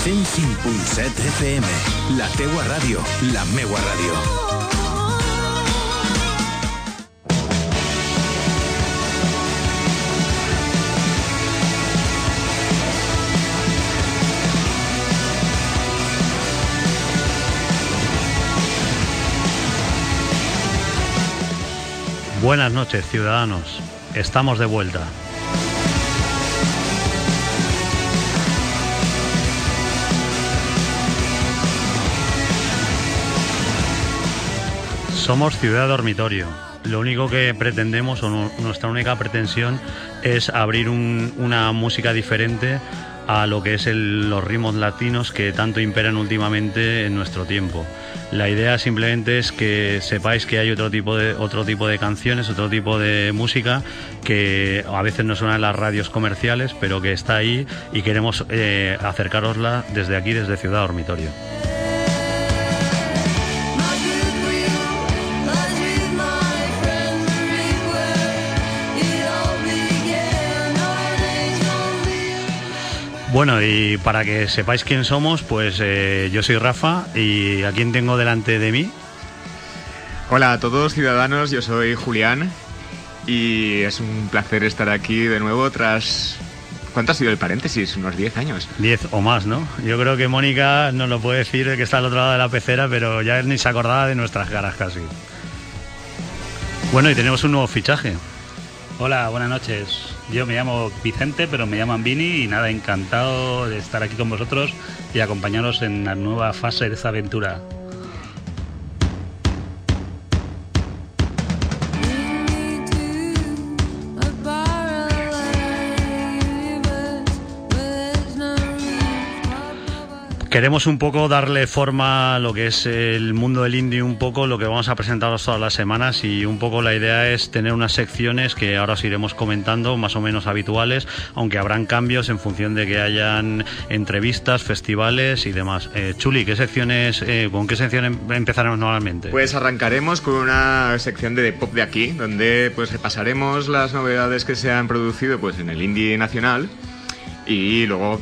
105.7 FM, la teua ràdio, la meua ràdio. Buenas noches, ciudadanos. Estamos de vuelta. Somos ciudad dormitorio. Lo único que pretendemos, o nu- nuestra única pretensión, es abrir un- una música diferente a lo que es los ritmos latinos que tanto imperan últimamente en nuestro tiempo. La idea simplemente es que sepáis que hay otro tipo de otro tipo de canciones, otro tipo de música que a veces no suena en las radios comerciales, pero que está ahí y queremos eh, acercarosla desde aquí, desde Ciudad Dormitorio. Bueno, y para que sepáis quién somos, pues eh, yo soy Rafa y a quién tengo delante de mí. Hola a todos ciudadanos, yo soy Julián y es un placer estar aquí de nuevo tras... ¿Cuánto ha sido el paréntesis? Unos 10 años. 10 o más, ¿no? Yo creo que Mónica nos lo puede decir que está al otro lado de la pecera, pero ya ni se acordaba de nuestras caras casi. Bueno, y tenemos un nuevo fichaje. Hola, buenas noches. Yo me llamo Vicente, pero me llaman Vini y nada, encantado de estar aquí con vosotros y acompañaros en la nueva fase de esta aventura. Queremos un poco darle forma a lo que es el mundo del indie, un poco lo que vamos a presentaros todas las semanas y un poco la idea es tener unas secciones que ahora os iremos comentando, más o menos habituales, aunque habrán cambios en función de que hayan entrevistas, festivales y demás. Eh, Chuli, ¿qué secciones, eh, ¿con qué sección em- empezaremos normalmente? Pues arrancaremos con una sección de pop de aquí, donde pues repasaremos las novedades que se han producido pues en el indie nacional y luego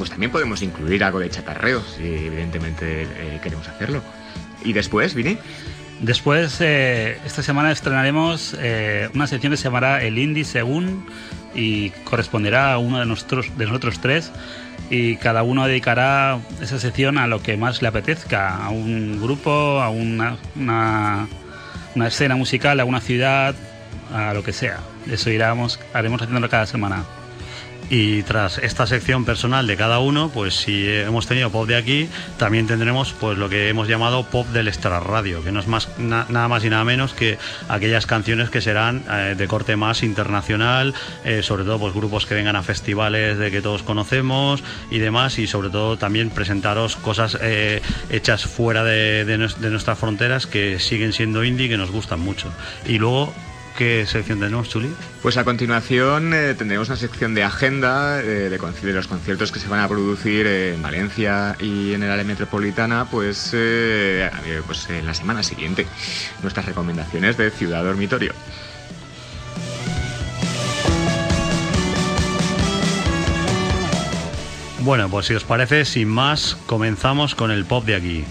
pues también podemos incluir algo de chatarreo, si evidentemente eh, queremos hacerlo. Y después, Vini, Después, eh, esta semana estrenaremos eh, una sección que se llamará El Indie Según y corresponderá a uno de nosotros, de nosotros tres y cada uno dedicará esa sección a lo que más le apetezca, a un grupo, a una, una, una escena musical, a una ciudad, a lo que sea. Eso iremos, haremos haciéndolo cada semana. Y tras esta sección personal de cada uno, pues si hemos tenido pop de aquí, también tendremos pues lo que hemos llamado pop del extrarradio, que no es más na- nada más y nada menos que aquellas canciones que serán eh, de corte más internacional, eh, sobre todo pues grupos que vengan a festivales de que todos conocemos y demás, y sobre todo también presentaros cosas eh, hechas fuera de, de nuestras fronteras que siguen siendo indie, que nos gustan mucho. Y luego, ¿qué sección tenemos, Chuli? Pues a continuación eh, tendremos una sección de agenda eh, de, de los conciertos que se van a producir en Valencia y en el área metropolitana, pues, eh, eh, pues en la semana siguiente. Nuestras recomendaciones de Ciudad Dormitorio. Bueno, pues si os parece, sin más, comenzamos con el pop de aquí.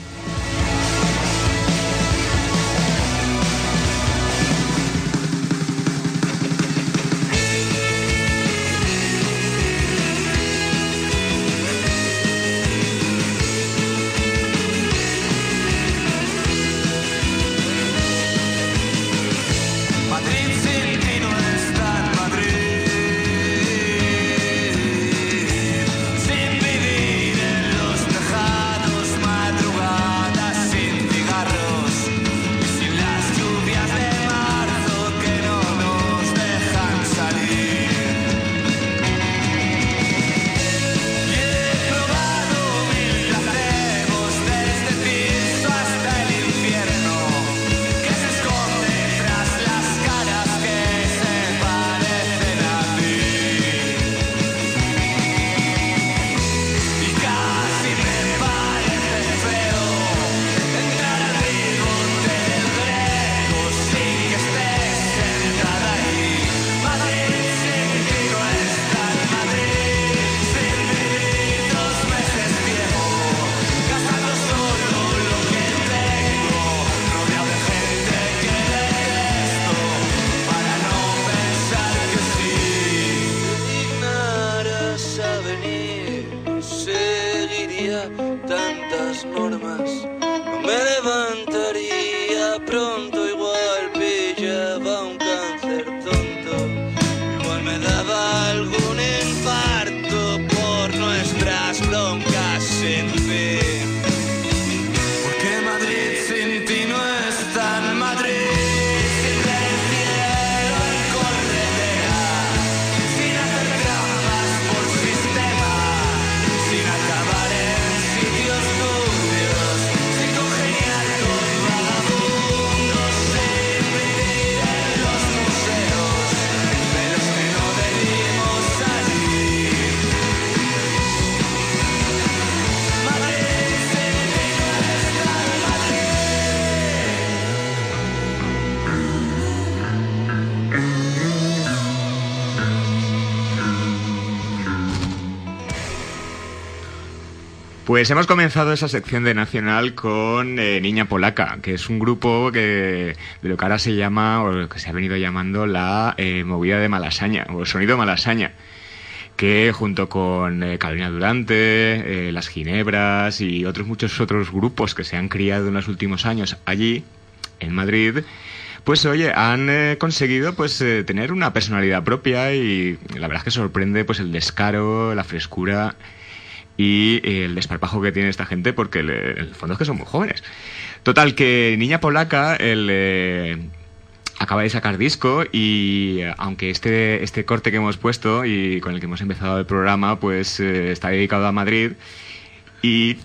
Pues hemos comenzado esa sección de Nacional con eh, Niña Polaca, que es un grupo que de lo que ahora se llama, o que se ha venido llamando la eh, movida de Malasaña, o el sonido Malasaña, que junto con eh, Carolina Durante, eh, Las Ginebras y otros muchos otros grupos que se han criado en los últimos años allí, en Madrid, pues oye, han conseguido pues tener una personalidad propia y la verdad es que sorprende pues el descaro, la frescura y eh, el desparpajo que tiene esta gente porque en el fondo es que son muy jóvenes. Total, que Niña Polaca el, eh, acaba de sacar disco y eh, aunque este, este corte que hemos puesto y con el que hemos empezado el programa pues está dedicado a Madrid y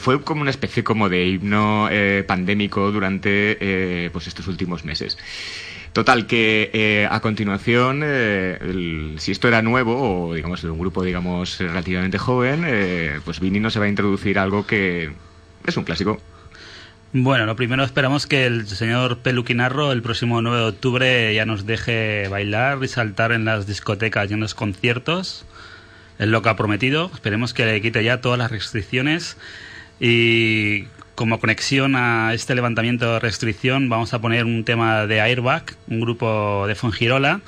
fue como una especie como de himno eh, pandémico durante pues estos últimos meses. Total, que eh, a continuación, eh, si esto era nuevo o digamos de un grupo digamos relativamente joven, eh, pues Vini nos se va a introducir algo que es un clásico. Bueno, lo primero esperamos que el señor Peluquinarro el próximo 9 de octubre ya nos deje bailar y saltar en las discotecas y en los conciertos. Es lo que ha prometido. Esperemos que le quite ya todas las restricciones. Y como conexión a este levantamiento de restricción, vamos a poner un tema de Airbag, un grupo de Fongirola.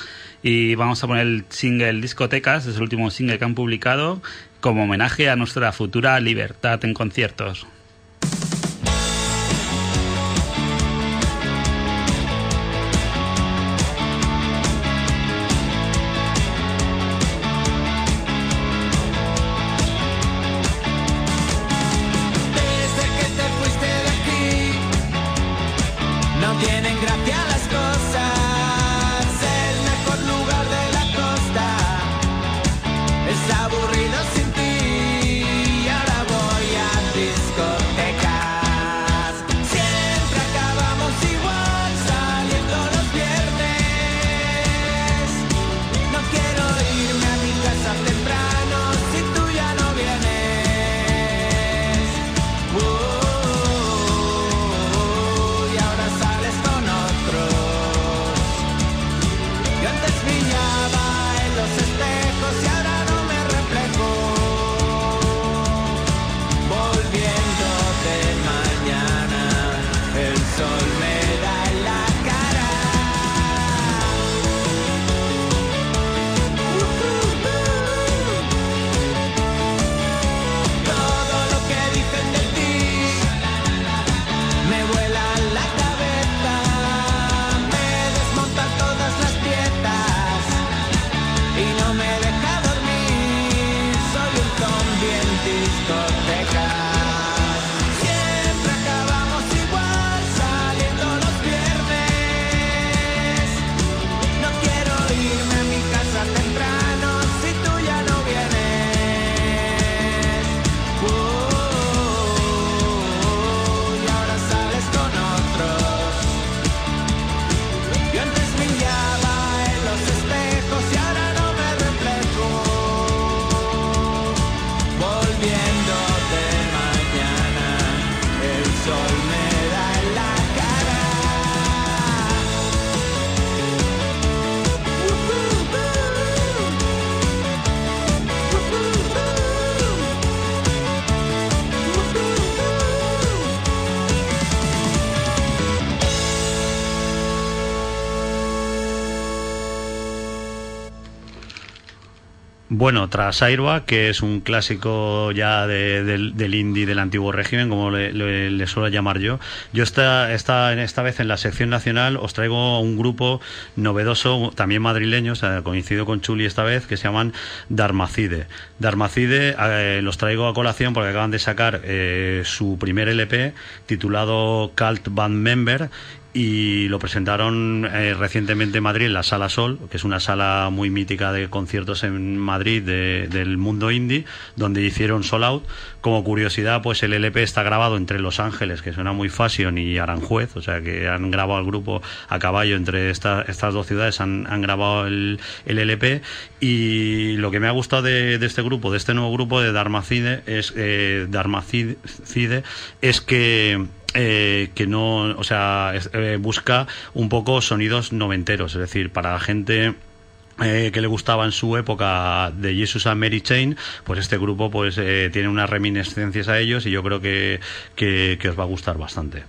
Y vamos a poner el single Discotecas, es el último single que han publicado, como homenaje a nuestra futura libertad en conciertos. Bueno, tras Airba, que es un clásico ya de- del, indie del antiguo régimen, como le, suelo llamar yo, yo esta, esta, esta vez en la sección nacional os traigo un grupo novedoso, también madrileño, o coincido con Chuli esta vez, que se llaman Darmacide. Darmacide eh, los traigo a colación porque acaban de sacar eh, su primer LP titulado Cult Band Member y lo presentaron eh, recientemente en Madrid en la Sala Sol, que es una sala muy mítica de conciertos en Madrid de- del mundo indie, donde hicieron Soul Out. Como curiosidad, pues el LP está grabado entre Los Ángeles, que suena muy fashion, y Aranjuez, o sea que han grabado el grupo a caballo entre esta- estas dos ciudades, han, han grabado el, el LP. Y lo que me ha gustado de, de este grupo, de este nuevo grupo de Darmacide, es, eh, es que eh, que no, o sea, eh, busca un poco sonidos noventeros, es decir, para la gente eh, que le gustaba en su época de Jesus and Mary Chain, pues este grupo pues eh, tiene unas reminiscencias a ellos y yo creo que, que, que os va a gustar bastante.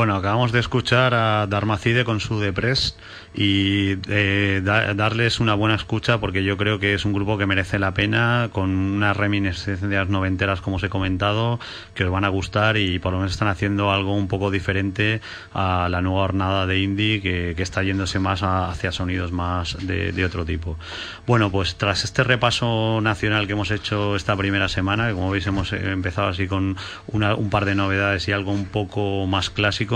Bueno, acabamos de escuchar a Darmacide con su Depress y eh, da- darles una buena escucha porque yo creo que es un grupo que merece la pena con unas reminiscencias noventeras como os he comentado que os van a gustar y por lo menos están haciendo algo un poco diferente a la nueva hornada de indie que, que está yéndose más a- hacia sonidos más de, otro tipo. Bueno, pues tras este repaso nacional que hemos hecho esta primera semana, que como veis hemos empezado así con un par de novedades y algo un poco más clásico,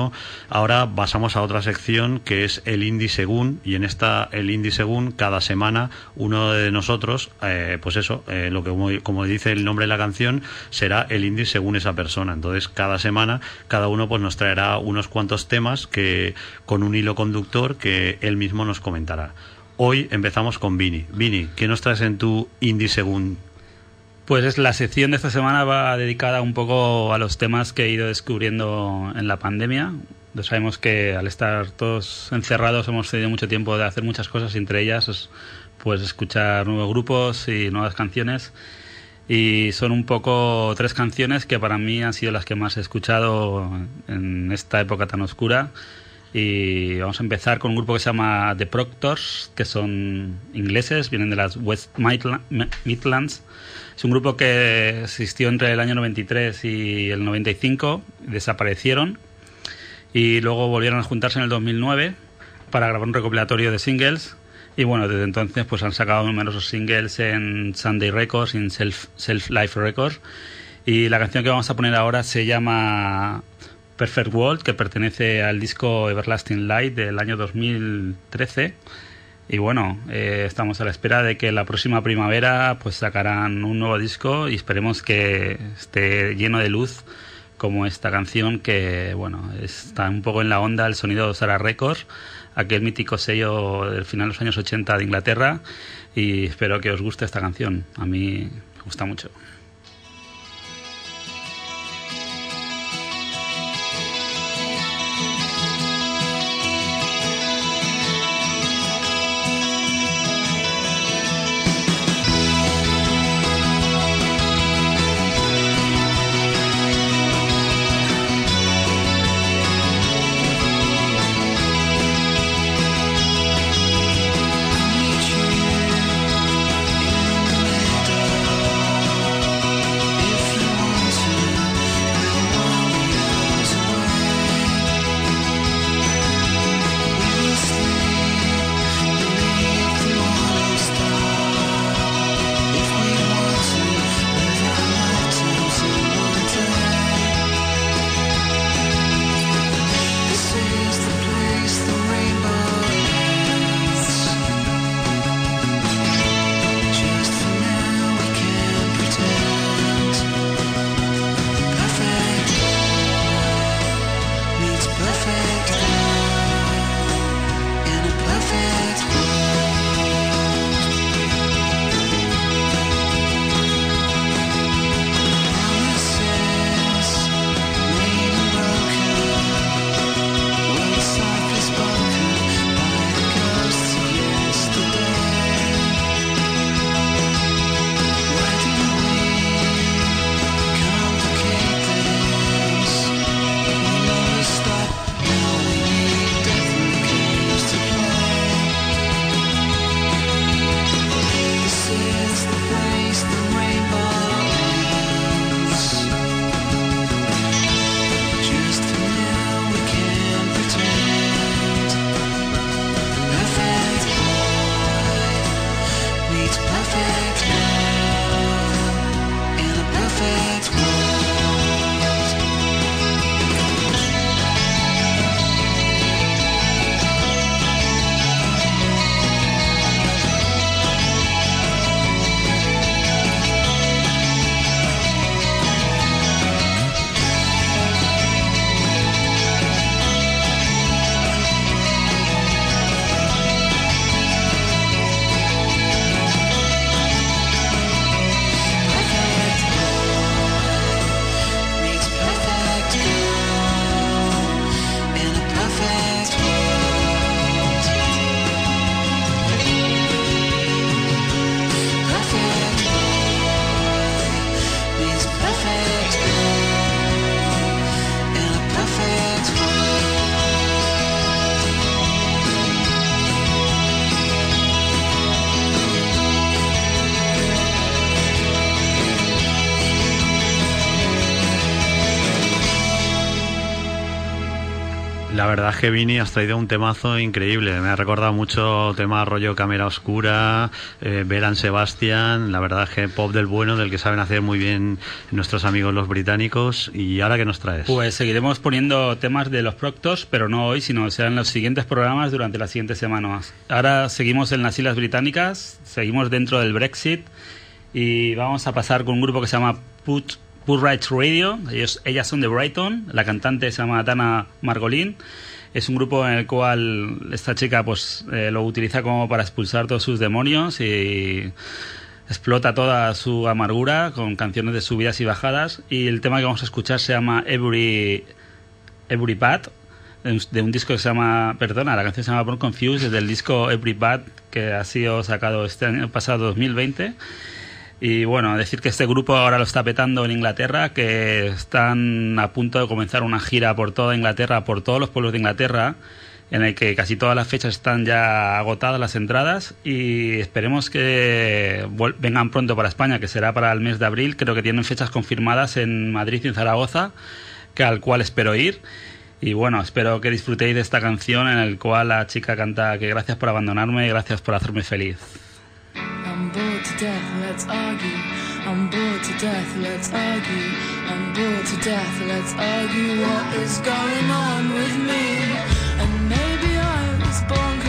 ahora pasamos a otra sección que es el indie según y en esta el indie según cada semana uno de nosotros, eh, pues eso, eh, lo que como, como dice el nombre de la canción será el indie según esa persona. Entonces cada semana cada uno pues nos traerá unos cuantos temas que con un hilo conductor que él mismo nos comentará. Hoy empezamos con Vini. Vini, ¿qué nos traes en tu indie según? Pues es la sección de esta semana va dedicada un poco a los temas que he ido descubriendo en la pandemia. Sabemos que al estar todos encerrados hemos tenido mucho tiempo de hacer muchas cosas, entre ellas es, pues escuchar nuevos grupos y nuevas canciones. Y son un poco tres canciones que para mí han sido las que más he escuchado en esta época tan oscura. Y vamos a empezar con un grupo que se llama The Proctors, que son ingleses, vienen de las West Midla- Midlands. Es un grupo que existió entre el año 93 y el 95, desaparecieron y luego volvieron a juntarse en el 2009 para grabar un recopilatorio de singles. Y bueno, desde entonces pues han sacado numerosos singles en Sunday Records en Self, Self Life Records. Y la canción que vamos a poner ahora se llama Perfect World, que pertenece al disco Everlasting Light del año 2013. Y bueno, eh, estamos a la espera de que la próxima primavera pues sacarán un nuevo disco y esperemos que esté lleno de luz como esta canción que bueno está un poco en la onda el sonido de Sarah Records, aquel mítico sello del final de los años 80 de Inglaterra y espero que os guste esta canción. A mí me gusta mucho. Que Vini has traído un temazo increíble. Me ha recordado mucho tema rollo cámara oscura, eh, Veran Sebastian. La verdad es que pop del bueno, del que saben hacer muy bien nuestros amigos los británicos. ¿Y ahora qué nos traes? Pues seguiremos poniendo temas de los Proctos, pero no hoy, sino serán los siguientes programas durante las siguientes semanas. Ahora seguimos en las Islas Británicas, seguimos dentro del Brexit y vamos a pasar con un grupo que se llama Put Put Rights Radio. Ellos, ellas son de Brighton. La cantante se llama Dana Margolin. Es un grupo en el cual esta chica pues eh, lo utiliza como para expulsar todos sus demonios y explota toda su amargura con canciones de subidas y bajadas. Y el tema que vamos a escuchar se llama Every Every Bad de un, disco que se llama, perdona, la canción se llama Born Confused, del disco Every Bad que ha sido sacado este año pasado 2020. Y bueno, decir que este grupo ahora lo está petando en Inglaterra, que están a punto de comenzar una gira por toda Inglaterra, por todos los pueblos de Inglaterra, en el que casi todas las fechas están ya agotadas las entradas y esperemos que vengan pronto para España, que será para el mes de abril. Creo que tienen fechas confirmadas en Madrid y en Zaragoza, que al cual espero ir. Y bueno, espero que disfrutéis de esta canción en el cual la chica canta que gracias por abandonarme gracias por hacerme feliz. To death, let's argue. I'm bored to death, let's argue. I'm bored to death, let's argue. What is going on with me? And maybe I was born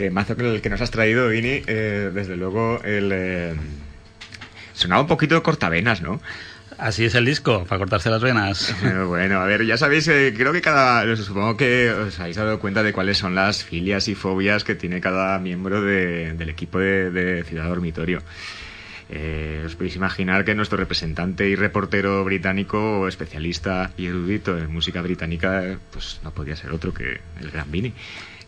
Temazo que el que nos has traído, Vini, eh, desde luego el... eh, sonaba un poquito cortavenas, ¿no? Así es el disco, para cortarse las venas. Bueno, a ver, ya sabéis, eh, creo que cada... Supongo que os habéis dado cuenta de cuáles son las filias y fobias que tiene cada miembro de- del equipo de, de Ciudad Dormitorio. Eh, os podéis imaginar que nuestro representante y reportero británico, especialista y erudito en música británica, pues no podía ser otro que el gran Vini.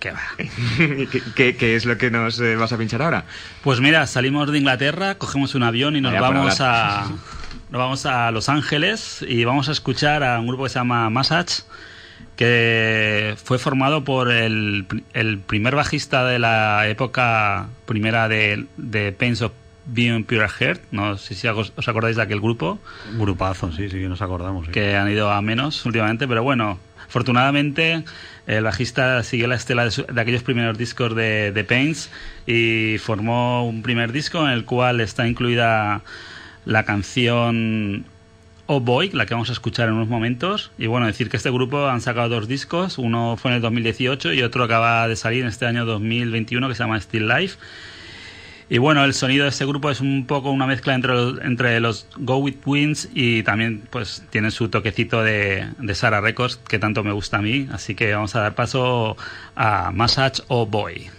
¿Qué va? ¿Qué, qué, qué es lo que nos eh, vas a pinchar ahora? Pues mira, salimos de Inglaterra, cogemos un avión y nos por vamos a Nos vamos a Los Ángeles y vamos a escuchar a un grupo que se llama Massage, que fue formado por el, el primer bajista de la época primera de, de Pains of Being Pure Heart. No sé si os acordáis de aquel grupo, Grupazo, sí, sí nos acordamos. sí. que han ido a menos últimamente, pero bueno, afortunadamente el bajista siguió la estela de, su- de aquellos primeros discos de, de Pains y formó un primer disco en el cual está incluida la canción Oh Boy, la que vamos a escuchar en unos momentos. Y bueno, decir que este grupo han sacado dos discos, uno fue en el 2018 y otro acaba de salir en este año 2021 que se llama Still Life. Y bueno, el sonido de este grupo es un poco una mezcla entre los, entre los Go With Twins y también pues tiene su toquecito de, de Sarah Records que tanto me gusta a mí. Así que vamos a dar paso a Massage Oh Boy.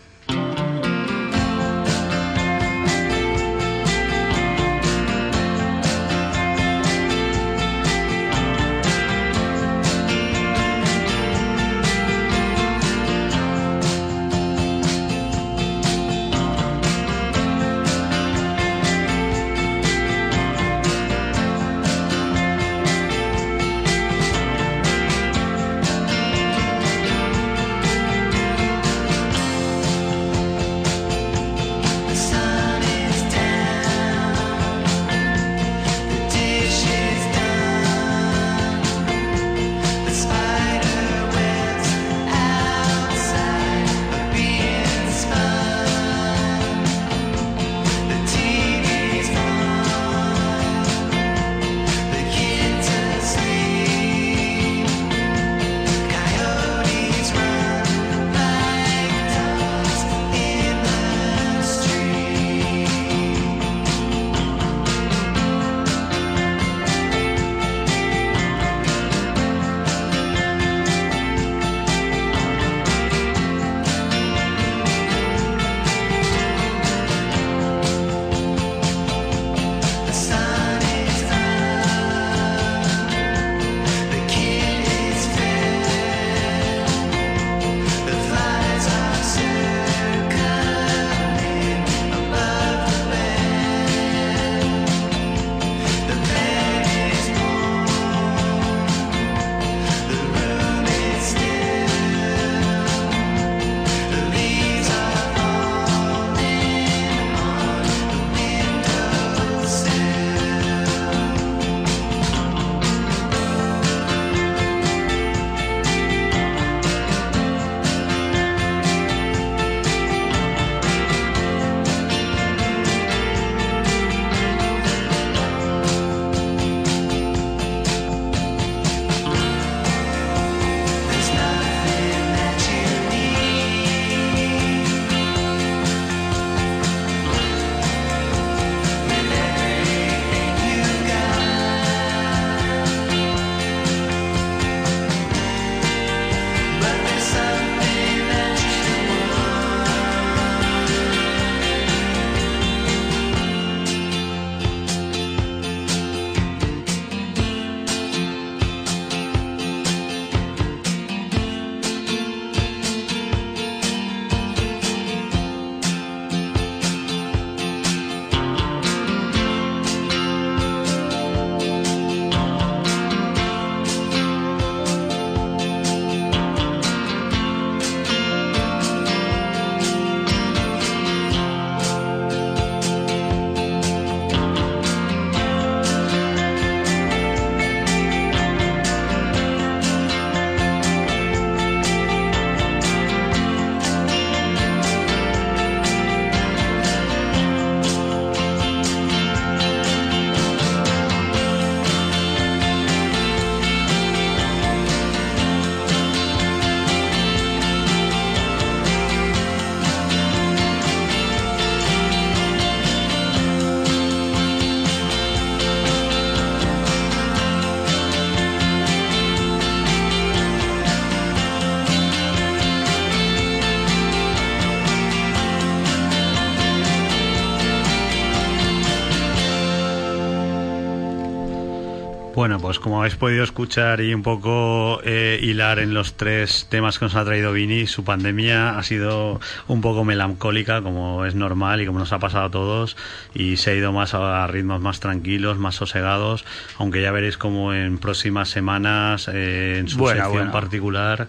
Pues como habéis podido escuchar y un poco eh, hilar en los tres temas que nos ha traído Vini, su pandemia ha sido un poco melancólica, como es normal y como nos ha pasado a todos, y se ha ido más a ritmos más tranquilos, más sosegados, aunque ya veréis como en próximas semanas, eh, en su Buena, sección buena. particular,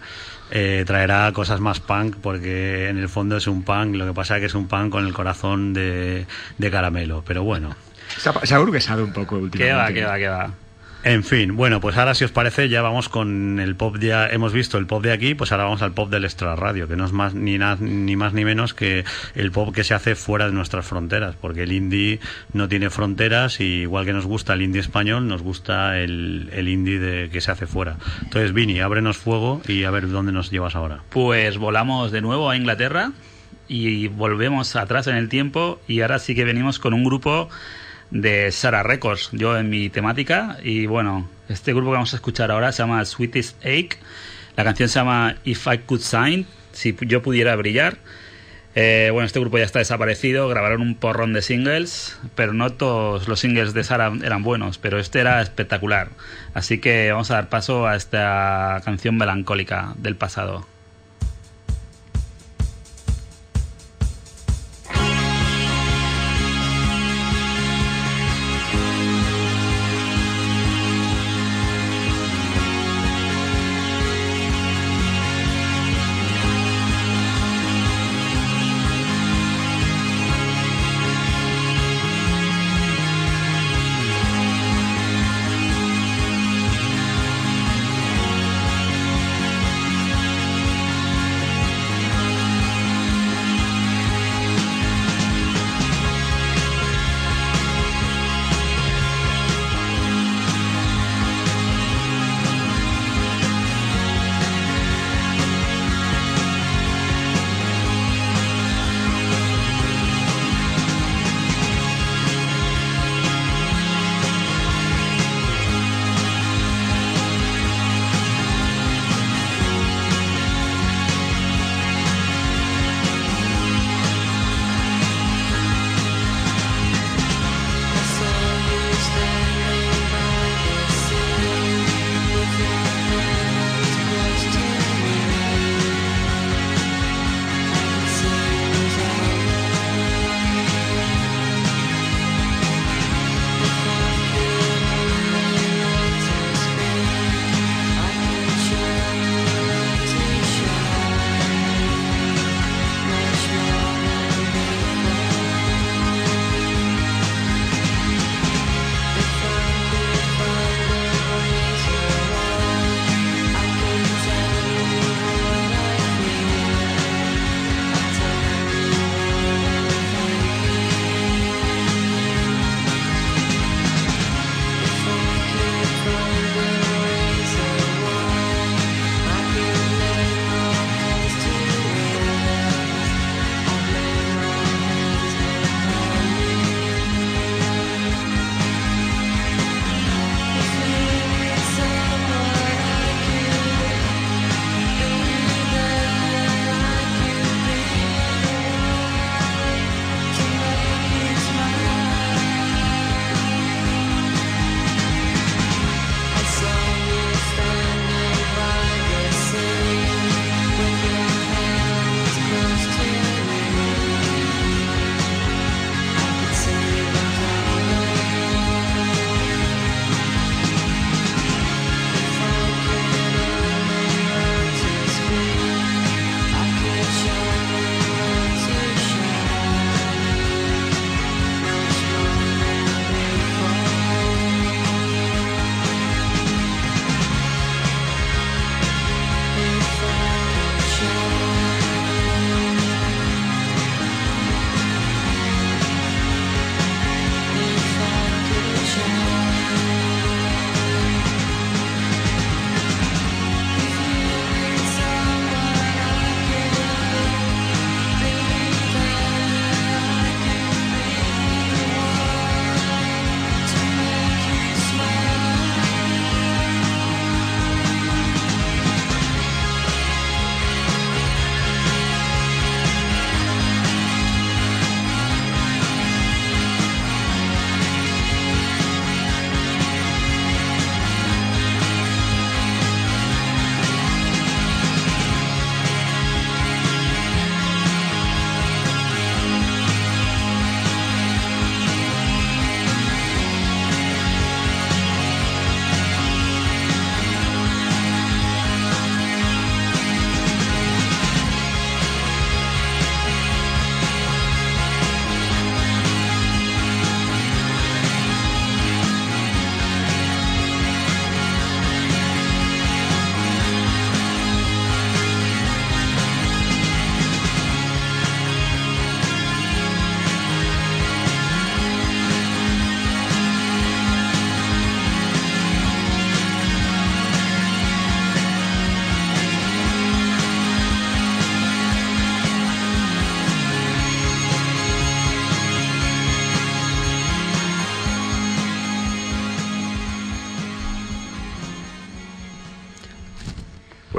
eh, traerá cosas más punk, porque en el fondo es un punk, lo que pasa es que es un punk con el corazón de, de caramelo, pero bueno. Se ha, se ha burguesado un poco últimamente. ¿Qué va, qué va, va? En fin, bueno, pues ahora si os parece ya vamos con el pop ya hemos visto el pop de aquí, pues ahora vamos al pop del extra radio, que no es más ni nada ni más ni menos que el pop que se hace fuera de nuestras fronteras, porque el indie no tiene fronteras y igual que nos gusta el indie español, nos gusta el, el indie de, que se hace fuera. Entonces, Vini, ábrenos fuego y a ver dónde nos llevas ahora. Pues volamos de nuevo a Inglaterra y volvemos atrás en el tiempo y ahora sí que venimos con un grupo de Sarah Records, yo en mi temática y bueno, este grupo que vamos a escuchar ahora se llama Sweetest Ache, la canción se llama If I Could Shine, si yo pudiera brillar. Eh, bueno, este grupo ya está desaparecido, grabaron un porrón de singles, pero no todos los singles de Sara eran buenos, pero este era espectacular. Así que vamos a dar paso a esta canción melancólica del pasado.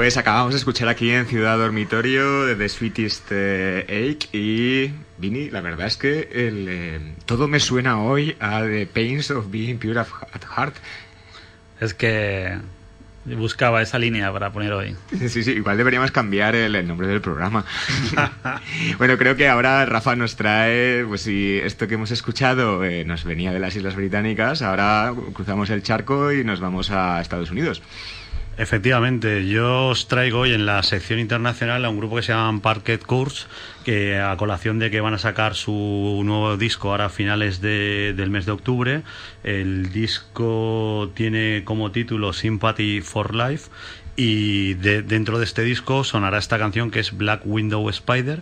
Pues acabamos de escuchar aquí en Ciudad Dormitorio de The Sweetest eh, Ache y Vini, la verdad es que el, eh, todo me suena hoy a The Pains of Being Pure at Heart. Es que buscaba esa línea para poner hoy. Sí, sí, igual deberíamos cambiar el, el nombre del programa. bueno, creo que ahora Rafa nos trae, pues si esto que hemos escuchado eh, nos venía de las Islas Británicas, ahora cruzamos el charco y nos vamos a Estados Unidos. Efectivamente, yo os traigo hoy en la sección internacional a un grupo que se llama Parquet Course, que a colación de que van a sacar su nuevo disco ahora a finales de- del mes de octubre. El disco tiene como título Sympathy for Life y de- dentro de este disco sonará esta canción que es Black Window Spider.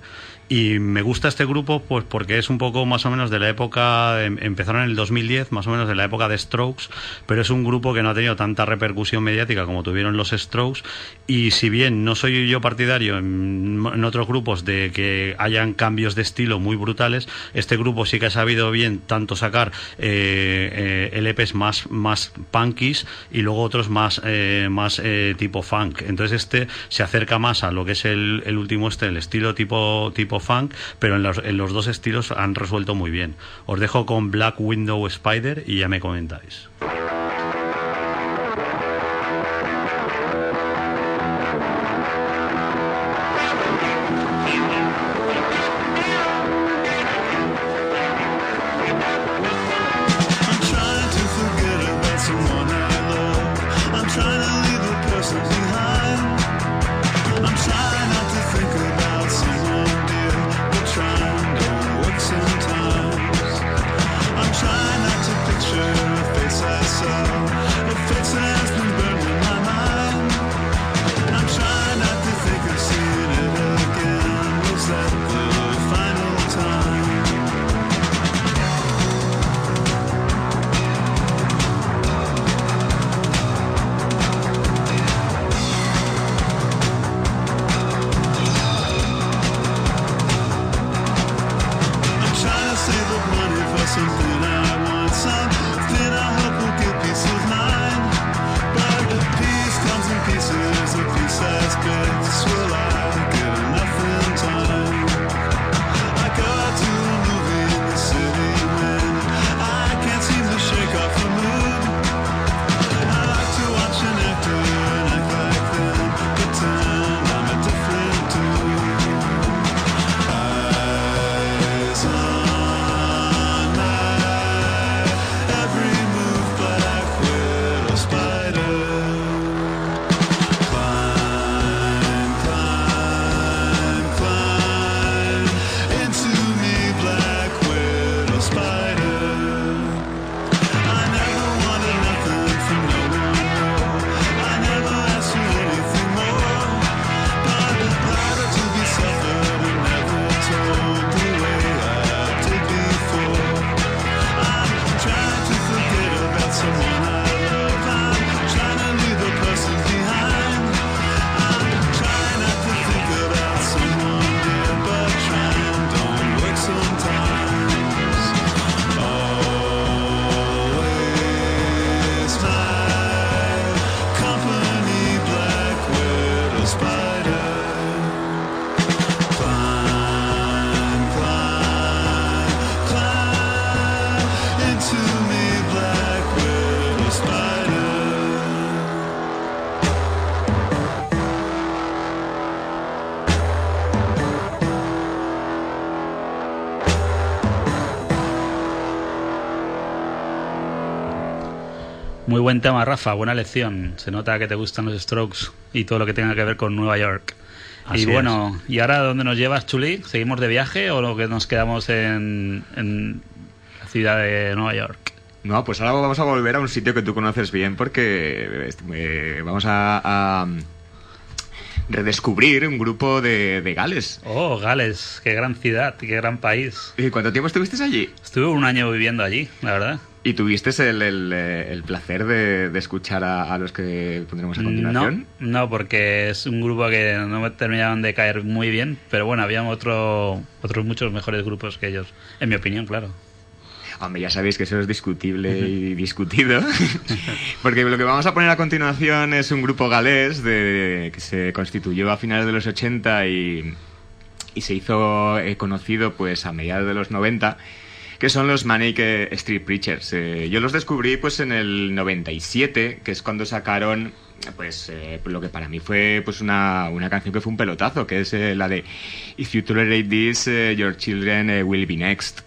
Y me gusta este grupo pues porque es un poco más o menos de la época, em- empezaron en el 2010, más o menos de la época de Strokes, pero es un grupo que no ha tenido tanta repercusión mediática como tuvieron los Strokes. Y si bien no soy yo partidario en, en otros grupos de que hayan cambios de estilo muy brutales, este grupo sí que ha sabido bien tanto sacar eh, eh, LPs más, más punkies y luego otros más, eh, más eh, tipo funk. Entonces este se acerca más a lo que es el, el último este, el estilo tipo, tipo funk, pero en los, en los dos estilos han resuelto muy bien. Os dejo con Black Window Spider y ya me comentáis. Buen tema, Rafa, buena lección. Se nota que te gustan los Strokes y todo lo que tenga que ver con Nueva York. Así y bueno, ¿y ahora dónde nos llevas, Chuli? ¿Seguimos de viaje o lo que nos quedamos en, en la ciudad de Nueva York? No, pues ahora vamos a volver a un sitio que tú conoces bien porque eh, vamos a, a redescubrir un grupo de, de Gales. Oh, Gales, qué gran ciudad, qué gran país. ¿Y cuánto tiempo estuviste allí? Estuve un año viviendo allí, la verdad. ¿Y tuviste el, el, el placer de, de escuchar a, a los que pondremos a No, continuación? no, porque es un grupo que no me terminaban de caer muy bien, pero bueno, había otro, otros muchos mejores grupos que ellos, en mi opinión, claro. Hombre, ya sabéis que eso es discutible y discutido. Porque lo que vamos a poner a continuación es un grupo galés de, que se constituyó a finales de los 80 y, y se hizo eh, conocido pues a mediados de los 90 que son los Manic eh, Street Preachers. Eh, yo los descubrí pues en el 97, que es cuando sacaron pues eh, lo que para mí fue pues una, una canción que fue un pelotazo, que es eh, la de If you tolerate this, your children will be next.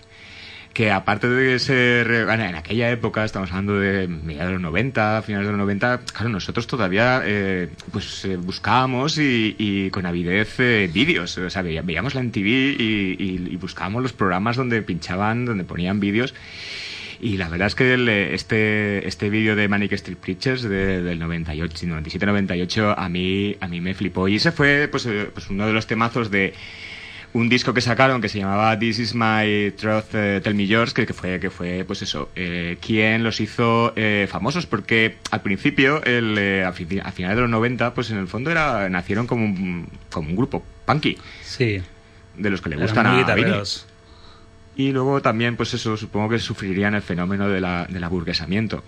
Que aparte de ser, bueno, en aquella época, estamos hablando de mediados de los 90, finales de los 90, claro, nosotros todavía eh, pues eh, buscábamos y, y con avidez eh, vídeos, o sea, veía- veíamos la MTV y, y- y buscábamos los programas donde pinchaban, donde ponían vídeos. Y la verdad es que el, este, este vídeo de Manic Street Preachers de- del 98, 97-98 a mí, a mí me flipó. Y ese fue pues, eh, pues uno de los temazos de un disco que sacaron que se llamaba This Is My Truth, eh, Tell Me Yours, que, que fue, que fue pues eso, eh, quien los hizo eh, famosos, porque al principio, el, eh, a, fi- a finales de los 90, pues en el fondo era, nacieron como un, como un grupo punky, Sí, de los que le eran gustan a. Y luego también, pues eso, supongo que sufrirían el fenómeno de la, del aburguesamiento.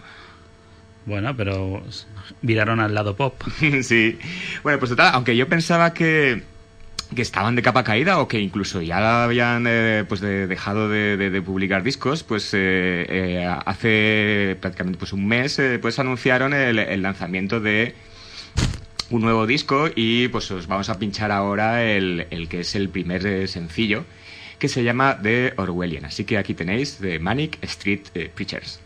Bueno, pero viraron al lado pop. sí. Bueno, pues total, aunque yo pensaba que, que estaban de capa caída o que incluso ya habían eh, pues de- dejado de, publicar discos, pues eh, eh, hace prácticamente pues un mes eh, pues anunciaron el, lanzamiento de un nuevo disco y pues os vamos a pinchar ahora el, el que es el primer sencillo que se llama The Orwellian. Así que aquí tenéis The Manic Street Preachers.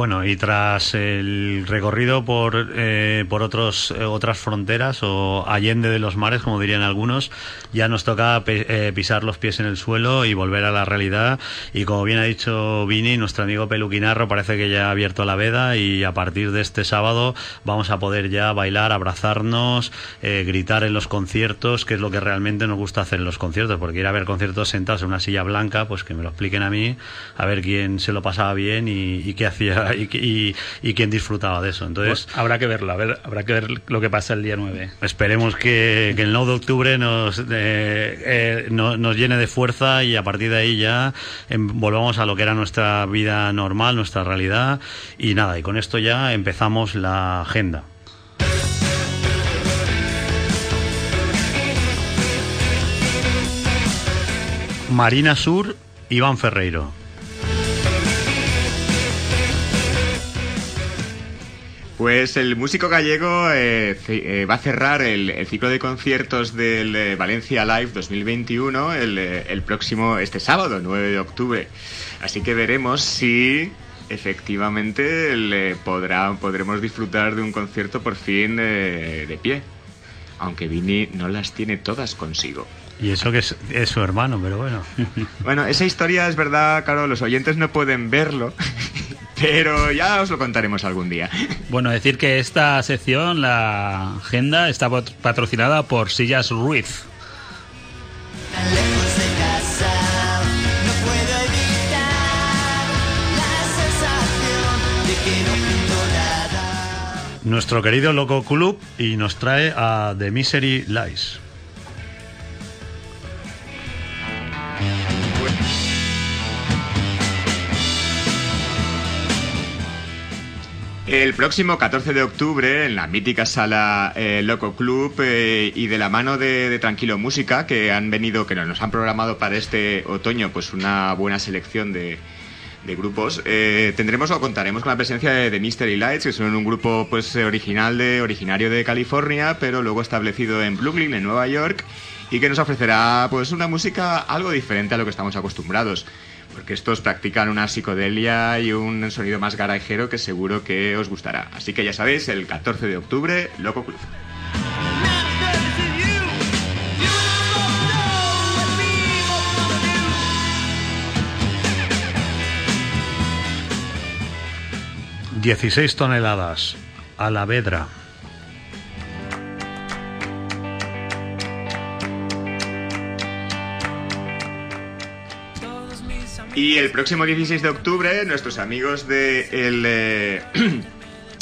Bueno, y tras el recorrido por, eh, por otros, eh, otras fronteras o allende de los mares, como dirían algunos, ya nos toca eh, pisar los pies en el suelo y volver a la realidad. Y como bien ha dicho Vini, nuestro amigo Peluquinarro parece que ya ha abierto la veda y a partir de este sábado vamos a poder ya bailar, abrazarnos, eh, gritar en los conciertos, que es lo que realmente nos gusta hacer en los conciertos, porque ir a ver conciertos sentados en una silla blanca, pues que me lo expliquen a mí, a ver quién se lo pasaba bien y, y qué hacía y, y- y quién disfrutaba de eso. Entonces, Pues habrá que verlo, a ver, habrá que ver lo que pasa el día 9. Esperemos que, que el 9 de octubre nos, eh, eh, no- nos llene de fuerza y a partir de ahí ya em, volvamos a lo que era nuestra vida normal, nuestra realidad. Y nada, y con esto ya empezamos la agenda. Marina Sur, Iván Ferreiro. Pues el músico gallego eh, eh, va a cerrar el, ciclo de conciertos del eh, Valencia Live 2021 el, eh, el próximo, este sábado, 9 de octubre. Así que veremos si efectivamente le podrá, podremos disfrutar de un concierto por fin de pie. Aunque Vini no las tiene todas consigo. Y eso que es, es su hermano, pero bueno. Bueno, esa historia es verdad, claro, los oyentes no pueden verlo, pero ya os lo contaremos algún día. Bueno, decir que esta sección, la agenda, está pat- patrocinada por Sillas Ruiz. Nuestro querido Loco Club y nos trae a The Misery Lies. El próximo 14 de octubre, en la mítica sala eh, Loco Club eh, y de la mano de, Tranquilo Música, que han venido, que nos han programado para este otoño, pues una buena selección de, grupos, eh, tendremos o contaremos con la presencia de, de Mystery Lights, que son un grupo pues original de, originario de California, pero luego establecido en Brooklyn, en Nueva York, y que nos ofrecerá pues una música algo diferente a lo que estamos acostumbrados. Porque estos practican una psicodelia y un sonido más garajero que seguro que os gustará. Así que ya sabéis, el 14 de octubre, Loco Club. Ujú. 16 toneladas. A la vedra. Y el próximo 16 de octubre, nuestros amigos de, el, eh,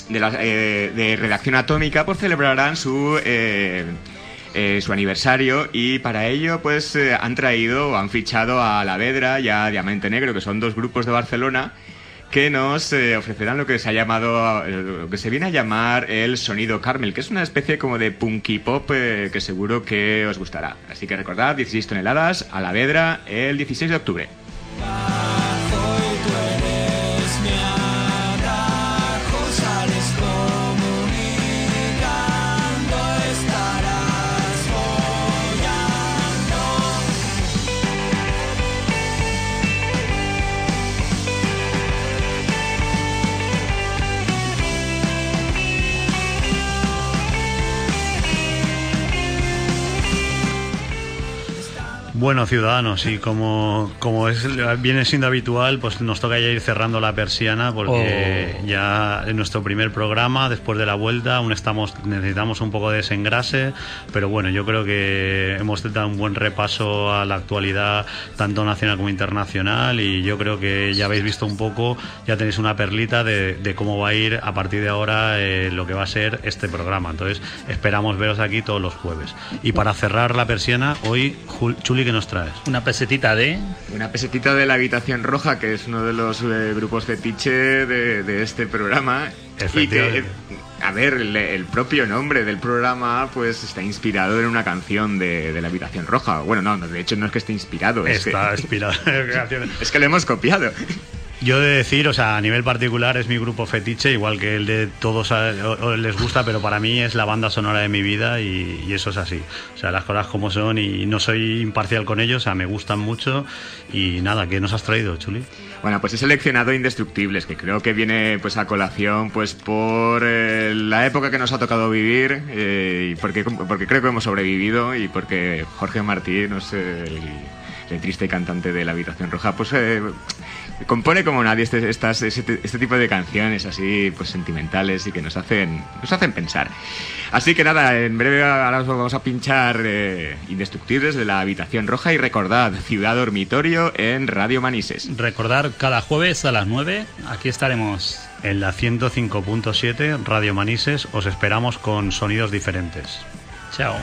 de, la, eh, de Redacción Atómica pues celebrarán su, eh, eh, su aniversario y para ello pues han traído han fichado a La Vedra y a Diamante Negro, que son dos grupos de Barcelona que nos ofrecerán lo que se ha llamado, lo que se viene a llamar el sonido Carmel, que es una especie como de punky pop que seguro que os gustará. Así que recordad, 16 toneladas a la Vedra el 16 de octubre. Hoy Bueno, ciudadanos, y como, como es, viene siendo habitual, pues nos toca ya ir cerrando la persiana porque Oh. ya en nuestro primer programa, después de la vuelta, aún estamos necesitamos un poco de desengrase, pero bueno, yo creo que hemos dado un buen repaso a la actualidad, tanto nacional como internacional, y yo creo que ya habéis visto un poco, ya tenéis una perlita de, de cómo va a ir a partir de ahora eh, lo que va a ser este programa. Entonces, esperamos veros aquí todos los jueves. Y para cerrar la persiana, hoy, Jul- Chuli, ¿qué nos traes? Una pesetita de... Una pesetita de la habitación roja, que es uno de los eh, grupos fetiche de, de este programa. Y que, Efectivamente. eh, a ver, el, el propio nombre del programa pues está inspirado en una canción de, de la habitación roja. Bueno, no, de hecho no es que esté inspirado, es, Está que, inspirado. es que lo hemos copiado. Yo de decir, o sea, a nivel particular es mi grupo fetiche, igual que el de todos o les gusta, pero para mí es la banda sonora de mi vida y, y eso es así. O sea, las cosas como son y no soy imparcial con ellos, o sea, me gustan mucho y nada, ¿qué nos has traído, Chuli? Bueno, pues he seleccionado Indestructibles, que creo que viene pues a colación pues por eh, la época que nos ha tocado vivir eh, y porque, porque creo que hemos sobrevivido y porque Jorge Martí, no sé, el, el triste cantante de La Habitación Roja, pues eh, compone como nadie este, estas, este, este tipo de canciones así pues sentimentales y que nos hacen, nos hacen pensar. Así que nada, en breve ahora os vamos a pinchar eh, Indestructibles de La Habitación Roja y recordad, Ciudad Dormitorio en Radio Manises. Recordar cada jueves a las 9, aquí estaremos. En la 105.7 Radio Manises os esperamos con sonidos diferentes. Chao.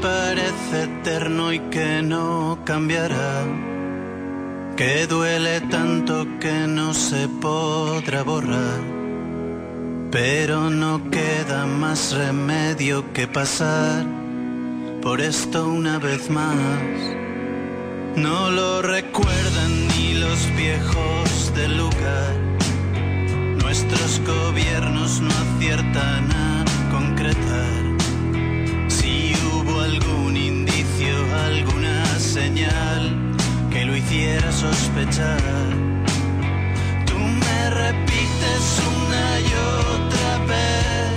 Parece eterno y que no cambiará, que duele tanto que no se podrá borrar, pero no queda más remedio que pasar por esto una vez más. No lo recuerdan ni los viejos del lugar, nuestros gobiernos no aciertan a concretar. Algún indicio, alguna señal que lo hiciera sospechar, tú me repites una y otra vez